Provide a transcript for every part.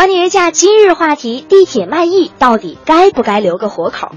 观点约架今日话题：地铁卖艺到底该不该留个活口？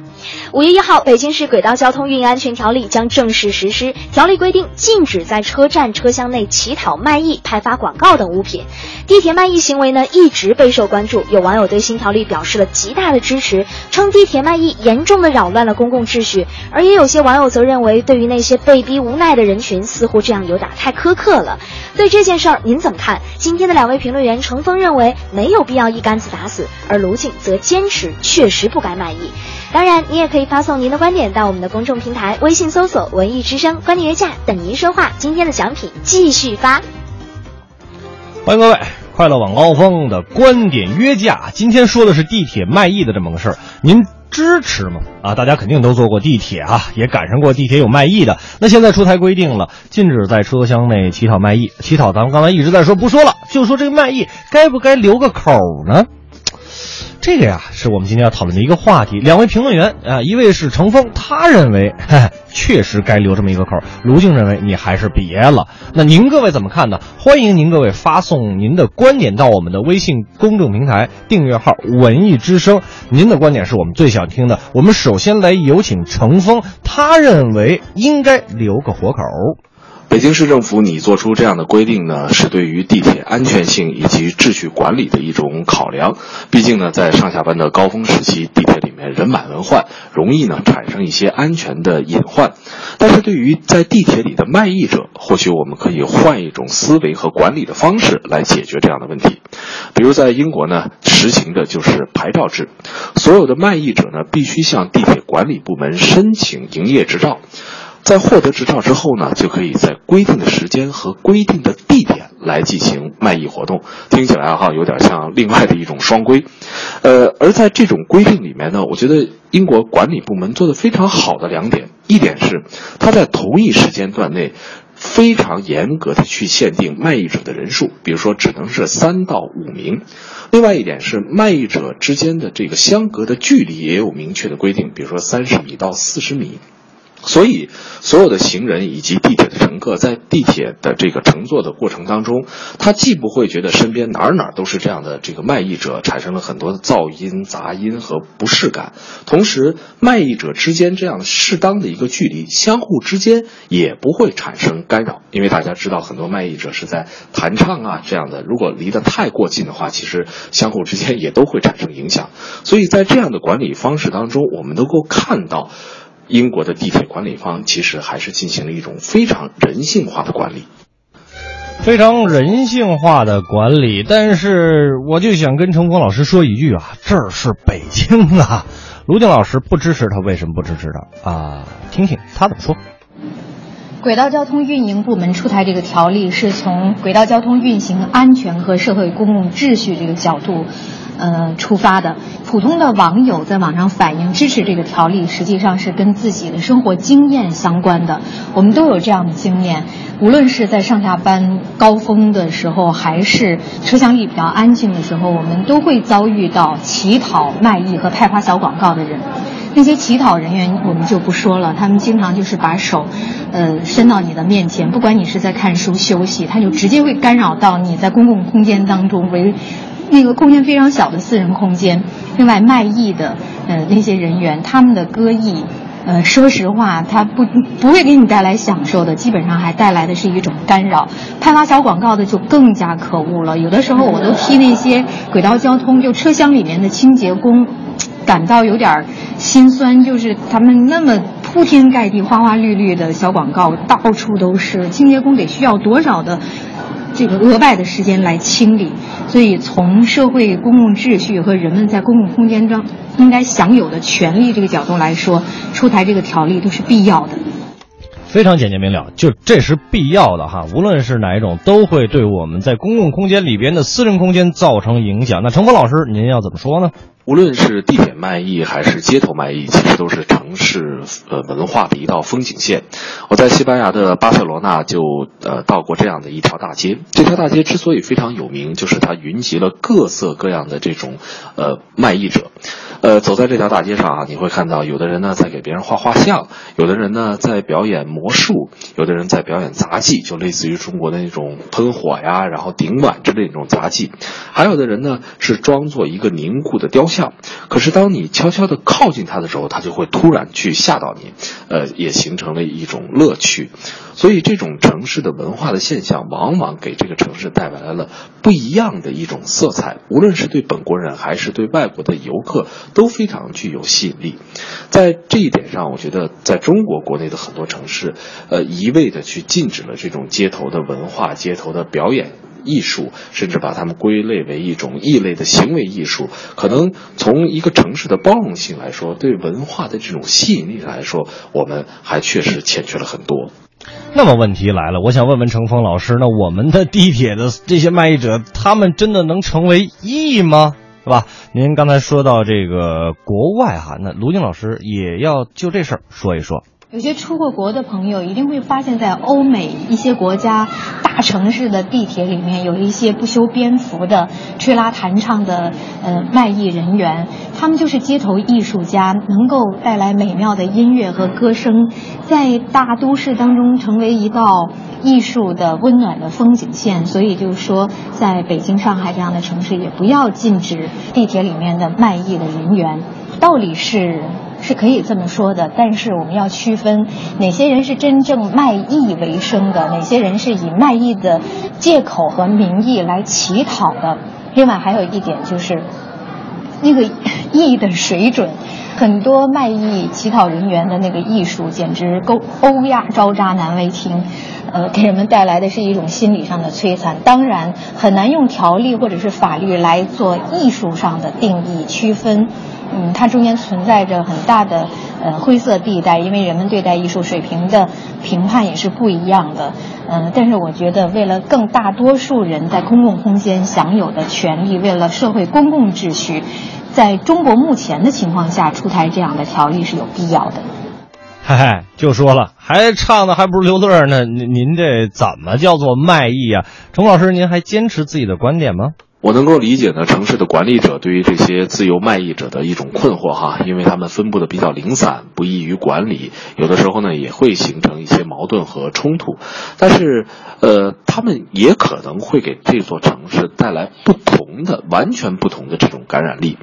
五月一号，北京市轨道交通运营安全条例将正式实施。条例规定，禁止在车站车厢内乞讨、卖艺、派发广告等物品。地铁卖艺行为呢，一直备受关注。有网友对新条例表示了极大的支持，称地铁卖艺严重的扰乱了公共秩序。而也有些网友则认为，对于那些被逼无奈的人群，似乎这样有点太苛刻了。对这件事儿，您怎么看？今天的两位评论员，程峰认为没有必要一竿子打死，而卢静则坚持确实不该卖艺。当然，你也可以发送您的观点到我们的公众平台，微信搜索“文艺之声”，观点约架等您说话。今天的奖品继续发。欢迎各位，快乐晚高峰的观点约架，今天说的是地铁卖艺的这么个事儿，您支持吗？啊，大家肯定都坐过地铁啊，也赶上过地铁有卖艺的。那现在出台规定了，禁止在车厢内乞讨卖艺。乞讨咱们刚才一直在说，不说了，就说这个卖艺该不该留个口呢？这个呀，是我们今天要讨论的一个话题。两位评论员啊，一位是程峰，他认为，确实该留这么一个口。卢静认为你还是别了。那您各位怎么看呢？欢迎您各位发送您的观点到我们的微信公众平台订阅号“文艺之声”，您的观点是我们最想听的。我们首先来有请程峰，他认为应该留个活口。北京市政府拟做出这样的规定呢，是对于地铁安全性以及秩序管理的一种考量。毕竟呢，在上下班的高峰时期，地铁里面人满为患，容易呢产生一些安全的隐患。但是对于在地铁里的卖艺者，或许我们可以换一种思维和管理的方式来解决这样的问题。比如在英国呢，实行的就是牌照制，所有的卖艺者呢必须向地铁管理部门申请营业执照。在获得执照之后呢，就可以在规定的时间和规定的地点来进行卖艺活动。听起来哈有点像另外的一种双规，呃，而在这种规定里面呢，我觉得英国管理部门做的非常好的两点，一点是他在同一时间段内。非常严格的去限定卖艺者的人数，比如说只能是三到五名。另外一点是卖艺者之间的这个相隔的距离也有明确的规定，比如说三十米到四十米。所以，所有的行人以及地铁的乘客在地铁的这个乘坐的过程当中，他既不会觉得身边哪儿哪儿都是这样的这个卖艺者，产生了很多的噪音、杂音和不适感。同时，卖艺者之间这样适当的一个距离，相互之间也不会产生干扰。因为大家知道，很多卖艺者是在弹唱啊这样的，如果离得太过近的话，其实相互之间也都会产生影响。所以在这样的管理方式当中，我们能够看到。英国的地铁管理方其实还是进行了一种非常人性化的管理，非常人性化的管理。但是，我就想跟程峰老师说一句啊，这儿是北京啊。卢静老师不支持他，为什么不支持他啊？听听他怎么说。轨道交通运营部门出台这个条例，是从轨道交通运行安全和社会公共秩序这个角度。呃，出发的普通的网友在网上反映支持这个条例，实际上是跟自己的生活经验相关的。我们都有这样的经验，无论是在上下班高峰的时候，还是车厢里比较安静的时候，我们都会遭遇到乞讨、卖艺和派发小广告的人。那些乞讨人员我们就不说了，他们经常就是把手，呃，伸到你的面前，不管你是在看书休息，他就直接会干扰到你在公共空间当中为。那个空间非常小的私人空间，另外卖艺的呃那些人员，他们的歌艺，呃说实话，他不不会给你带来享受的，基本上还带来的是一种干扰。派发小广告的就更加可恶了，有的时候我都替那些轨道交通就车厢里面的清洁工感到有点心酸，就是他们那么铺天盖地、花花绿绿的小广告到处都是，清洁工得需要多少的。这个额外的时间来清理，所以从社会公共秩序和人们在公共空间中应该享有的权利这个角度来说，出台这个条例都是必要的。非常简洁明了，就这是必要的哈，无论是哪一种，都会对我们在公共空间里边的私人空间造成影响。那程峰老师，您要怎么说呢？无论是地铁卖艺还是街头卖艺，其实都是城市呃文化的一道风景线。我在西班牙的巴塞罗那就呃到过这样的一条大街。这条大街之所以非常有名，就是它云集了各色各样的这种呃卖艺者。呃，走在这条大街上啊，你会看到有的人呢在给别人画画像，有的人呢在表演魔术，有的人在表演杂技，就类似于中国的那种喷火呀，然后顶碗之类那种杂技。还有的人呢是装作一个凝固的雕笑，可是当你悄悄地靠近他的时候，他就会突然去吓到你，呃，也形成了一种乐趣。所以，这种城市的文化的现象，往往给这个城市带来了不一样的一种色彩。无论是对本国人还是对外国的游客，都非常具有吸引力。在这一点上，我觉得在中国国内的很多城市，呃，一味的去禁止了这种街头的文化、街头的表演。艺术，甚至把它们归类为一种异类的行为艺术，可能从一个城市的包容性来说，对文化的这种吸引力来说，我们还确实欠缺了很多。那么问题来了，我想问问程峰老师，那我们的地铁的这些卖艺者，他们真的能成为艺吗？是吧？您刚才说到这个国外哈，那卢静老师也要就这事儿说一说。有些出过国的朋友一定会发现，在欧美一些国家大城市的地铁里面，有一些不修边幅的吹拉弹唱的呃卖艺人员，他们就是街头艺术家，能够带来美妙的音乐和歌声，在大都市当中成为一道艺术的温暖的风景线。所以就是说，在北京、上海这样的城市，也不要禁止地铁里面的卖艺的人员。道理是。是可以这么说的，但是我们要区分哪些人是真正卖艺为生的，哪些人是以卖艺的借口和名义来乞讨的。另外还有一点就是，那个艺的水准，很多卖艺乞讨人员的那个艺术简直勾欧亚招渣难为听，呃，给人们带来的是一种心理上的摧残。当然很难用条例或者是法律来做艺术上的定义区分。嗯，它中间存在着很大的呃灰色地带，因为人们对待艺术水平的评判也是不一样的。嗯，但是我觉得，为了更大多数人在公共空间享有的权利，为了社会公共秩序，在中国目前的情况下出台这样的条例是有必要的。嗨嗨，就说了，还唱的还不如刘乐呢？您您这怎么叫做卖艺啊？程老师，您还坚持自己的观点吗？我能够理解呢，城市的管理者对于这些自由卖艺者的一种困惑哈，因为他们分布的比较零散，不易于管理，有的时候呢也会形成一些矛盾和冲突。但是，呃，他们也可能会给这座城市带来不同的、完全不同的这种感染力。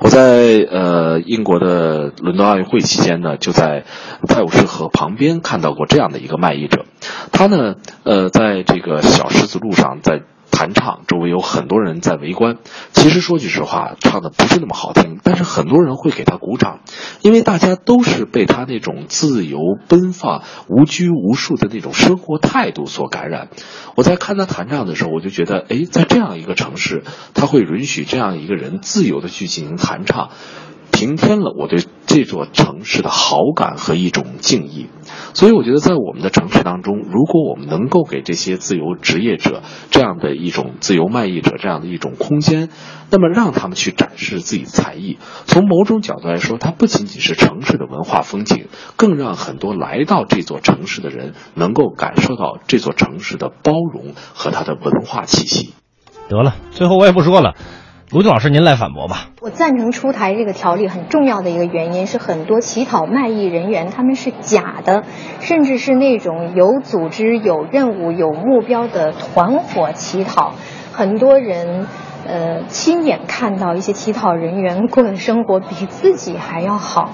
我在呃英国的伦敦奥运会期间呢，就在泰晤士河旁边看到过这样的一个卖艺者，他呢，呃，在这个小石子路上在。弹唱，周围有很多人在围观。其实说句实话，唱的不是那么好听，但是很多人会给他鼓掌，因为大家都是被他那种自由奔放、无拘无束的那种生活态度所感染。我在看他弹唱的时候，我就觉得，哎，在这样一个城市，他会允许这样一个人自由的去进行弹唱。平添了我对这座城市的好感和一种敬意，所以我觉得在我们的城市当中，如果我们能够给这些自由职业者这样的一种自由卖艺者这样的一种空间，那么让他们去展示自己才艺，从某种角度来说，它不仅仅是城市的文化风景，更让很多来到这座城市的人能够感受到这座城市的包容和它的文化气息。得了，最后我也不说了。卢俊老师，您来反驳吧。我赞成出台这个条例，很重要的一个原因是，很多乞讨卖艺人员他们是假的，甚至是那种有组织、有任务、有目标的团伙乞讨。很多人，呃，亲眼看到一些乞讨人员过的生活比自己还要好。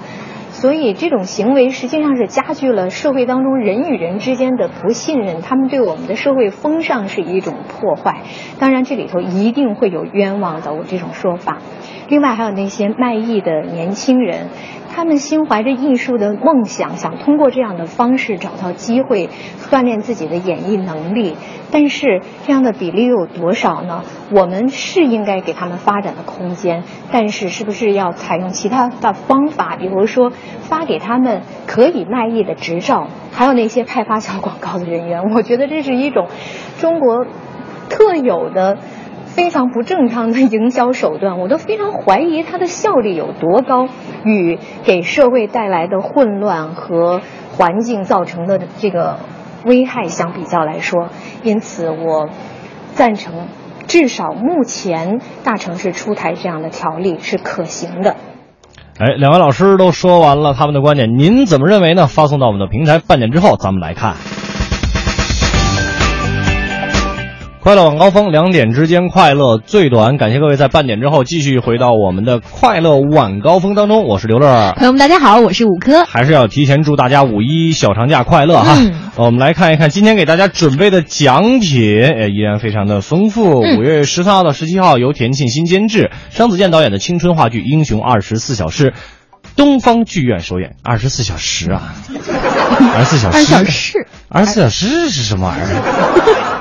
所以这种行为实际上是加剧了社会当中人与人之间的不信任，他们对我们的社会风尚是一种破坏。当然，这里头一定会有冤枉的，我这种说法。另外，还有那些卖艺的年轻人。他们心怀着艺术的梦想，想通过这样的方式找到机会锻炼自己的演艺能力。但是这样的比例又有多少呢？我们是应该给他们发展的空间，但是是不是要采用其他的方法？比如说发给他们可以卖艺的执照，还有那些派发小广告的人员。我觉得这是一种中国特有的。非常不正常的营销手段，我都非常怀疑它的效率有多高，与给社会带来的混乱和环境造成的这个危害相比较来说，因此我赞成，至少目前大城市出台这样的条例是可行的。哎，两位老师都说完了他们的观点，您怎么认为呢？发送到我们的平台，半点之后咱们来看。快乐晚高峰，两点之间快乐最短。感谢各位在半点之后继续回到我们的快乐晚高峰当中，我是刘乐。朋友们，大家好，我是五科。还是要提前祝大家五一小长假快乐哈。嗯我们来看一看今天给大家准备的奖品，呃，依然非常的丰富。嗯五月十三号到十七号，由田沁鑫监制、张子健导演的青春话剧《英雄二十四小时》，东方剧院首演。二十四小时啊，二十四小时，二十小时，二十四小时是什么玩意儿？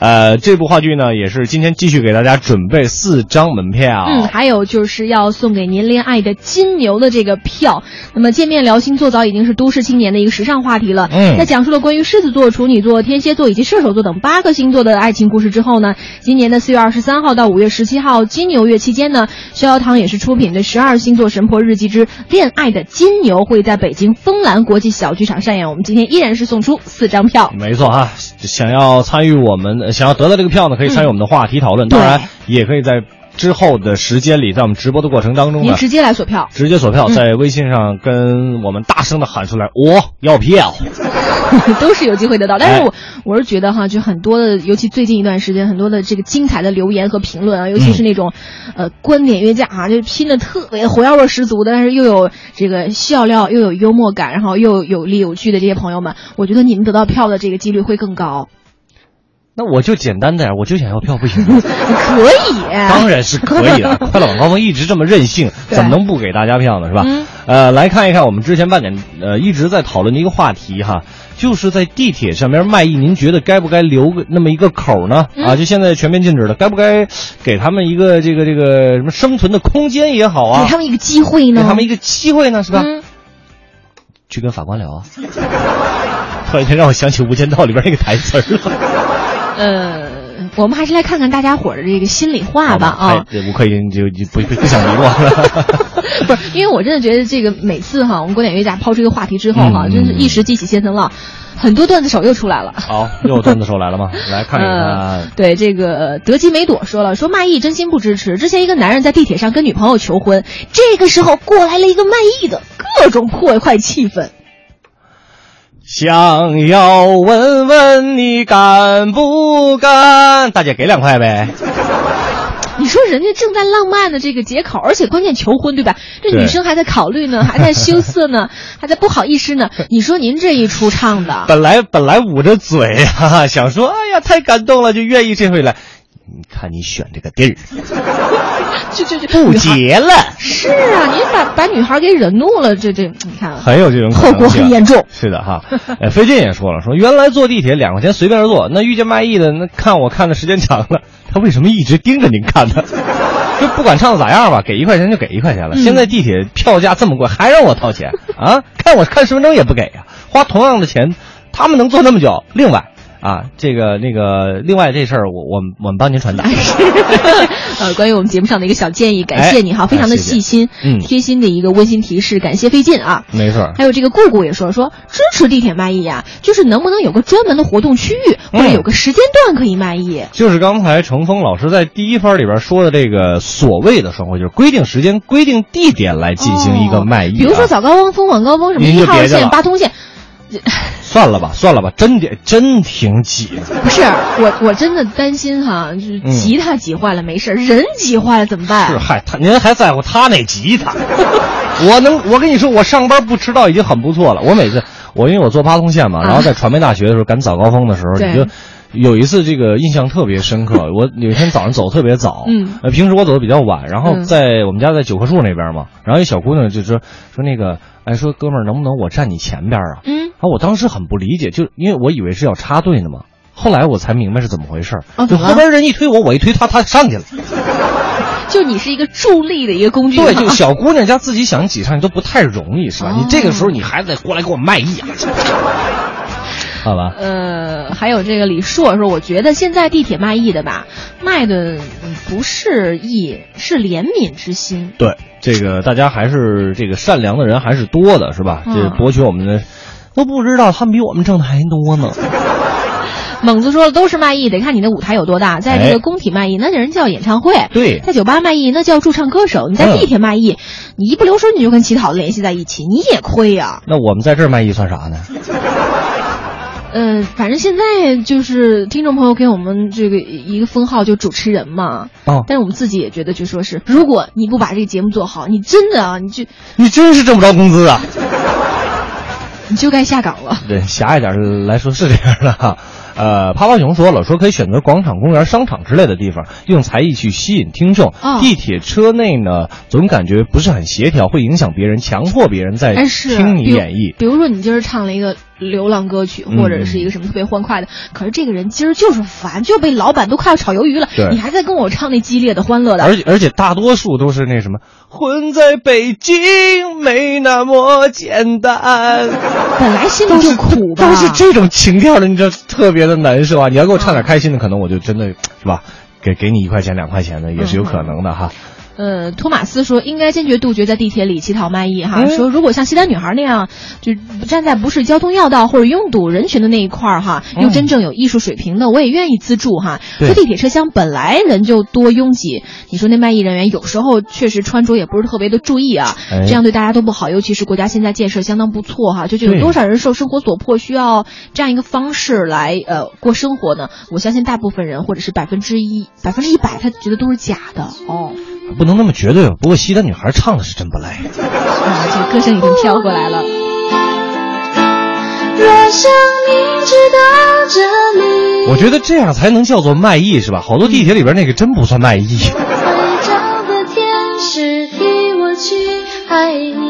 呃，这部话剧呢，也是今天继续给大家准备四张门票。嗯，还有就是要送给您恋爱的金牛的这个票。那么见面聊星座早已经是都市青年的一个时尚话题了。嗯在讲述了关于狮子座、处女座、天蝎座以及射手座等八个星座的爱情故事之后呢，今年的四月二十三号到五月十七号金牛月期间呢，逍遥堂也是出品的《十二星座神婆日记之恋爱的金牛》会在北京枫蓝国际小剧场上演。我们今天依然是送出四张票。没错哈，想要参与我们，呃想要得到这个票呢，可以参与我们的话题讨论。对当然，也可以在之后的时间里，在我们直播的过程当中呢，您直接来索票。直接索票，嗯在微信上跟我们大声的喊出来：“我要票。都是有机会得到。但哎是我我是觉得哈，就很多的，尤其最近一段时间，很多的这个精彩的留言和评论啊，尤其是那种，呃，观点约架啊，就拼的特别火药味十足的，但是又有这个笑料，又有幽默感，然后又有理有据的这些朋友们，我觉得你们得到票的这个几率会更高。那我就简单点，我就想要票，不行吗？可以，当然是可以的。快乐晚高峰一直这么任性，怎么能不给大家票呢？是吧？嗯呃，来看一看我们之前半点呃一直在讨论的一个话题哈，就是在地铁上面卖艺，您觉得该不该留个那么一个口呢？嗯啊，就现在全面禁止了，该不该给他们一个这个这个什么生存的空间也好啊给？他们一个机会呢？给他们一个机会呢，是吧？嗯，去跟法官聊啊。突然间让我想起《无间道》里边那个台词了。呃，我们还是来看看大家伙儿的这个心里话吧啊。哎，吴克英就就不不不想理我了。不是，因为我真的觉得这个每次哈，我们古典乐家抛出一个话题之后哈，嗯真是一时激起千层浪，很多段子手又出来了。好，又段子手来了吗？来看一呃看。，对这个德基梅朵说了，说卖艺真心不支持。之前一个男人在地铁上跟女朋友求婚，这个时候过来了一个卖艺的，各种破坏气氛。想要问问你敢不敢？大姐给两块呗。你说人家正在浪漫的这个节口，而且关键求婚对吧？这女生还在考虑呢，还在羞涩呢，还在不好意思呢。你说您这一出唱的，本来本来捂着嘴哈啊，想说哎呀太感动了，就愿意这回来。你看你选这个地儿，就就就不结了，是啊，您把把女孩给惹怒了，这这你看啊，很有这种后果很严重。是的哈，呃，费劲也说了，说原来坐地铁两块钱随便坐，那遇见卖艺的，那看我看的时间长了，他为什么一直盯着您看呢？就不管唱的咋样吧，给一块钱就给一块钱了。嗯现在地铁票价这么贵，还让我掏钱啊？看我看十分钟也不给呀、花同样的钱，他们能坐那么久。另外啊，这个那个，另外这事儿，我我们我们帮您传达。呃，关于我们节目上的一个小建议，感谢你哈，哎非常的细心，嗯贴心的一个温馨提示，感谢费劲啊。没错，还有这个顾顾也说说支持地铁卖艺呀、就是能不能有个专门的活动区域，或者嗯有个时间段可以卖艺？就是刚才程峰老师在第一番里边说的这个所谓的双规，就是规定时间、规定地点来进行一个卖艺、啊比如说早高峰、晚高峰什么一号线、八通线，算了吧，算了吧，真的真挺挤的。不是我我真的担心哈，就是嗯吉他挤坏了没事儿，人挤坏了怎么办？是嗨，他您还在乎他那吉他？我能，我跟你说，我上班不迟到已经很不错了。我每次，我因为我坐八通线嘛，啊然后在传媒大学的时候赶早高峰的时候，对你就有一次这个印象特别深刻。我有一天早上走得特别早，嗯呃，平时我走的比较晚，然后嗯在我们家在九棵树那边嘛，然后一小姑娘就说说那个，哎，说哥们儿能不能我站你前边啊？嗯，然后我当时很不理解，就因为我以为是要插队呢嘛。后来我才明白是怎么回事儿，就后边人一推我，我一推他，他上去了。就你是一个助力的一个工具，对，就小姑娘家自己想挤上去都不太容易，是吧？哦你这个时候你还得过来给我卖艺啊！好吧。呃，还有这个李硕说，我觉得现在地铁卖艺的吧，卖的不是艺，是怜悯之心。对，这个大家还是这个善良的人还是多的，是吧？嗯这博取我们的，都不知道他们比我们挣的还多呢。猛子说的，都是卖艺，得看你的舞台有多大。在这哎个工体卖艺，那人叫演唱会；对在酒吧卖艺，那叫驻唱歌手。你在嗯地铁卖艺，你一不留神你就跟乞讨联系在一起，你也亏呀、那我们在这儿卖艺算啥呢？嗯、反正现在就是听众朋友给我们这个一个封号，就主持人嘛。哦，但是我们自己也觉得，就说是，如果你不把这个节目做好，你真的啊，你就你真是挣不着工资啊！你就该下岗了。对，狭隘点来说是这样的哈。呃，趴趴熊说了，说可以选择广场、公园、商场之类的地方，用才艺去吸引听众。哦地铁车内呢，总感觉不是很协调，会影响别人，强迫别人在听你演绎。比如说，你今儿唱了一个流浪歌曲，嗯或者是一个什么特别欢快的，可是这个人今儿就是烦，就被老板都快要炒鱿鱼了，你还在跟我唱那激烈的、欢乐的，而且而且大多数都是那什么，混在北京没那么简单，本来心里就苦吧？都是这种情调的，你知道特别的难受啊！你要给我唱点开心的，可能我就真的是吧，给给你一块钱两块钱的也是有可能的哈。呃，托马斯说应该坚决杜绝在地铁里乞讨卖艺哈。嗯说如果像西单女孩那样，就站在不是交通要道或者拥堵人群的那一块儿哈，嗯又真正有艺术水平的，我也愿意资助哈。对说地铁车厢本来人就多拥挤，你说那卖艺人员有时候确实穿着也不是特别的注意啊，哎这样对大家都不好。尤其是国家现在建设相当不错哈，就就有多少人受生活所迫需要这样一个方式来呃过生活呢？我相信大部分人或者是百分之一、百分之一百，他觉得都是假的哦。不能那么绝对不过西单女孩唱的是真不赖。啊这歌声已经飘过来了。我觉得这样才能叫做卖艺是吧？好多地铁里边那个真不算卖艺。我去爱你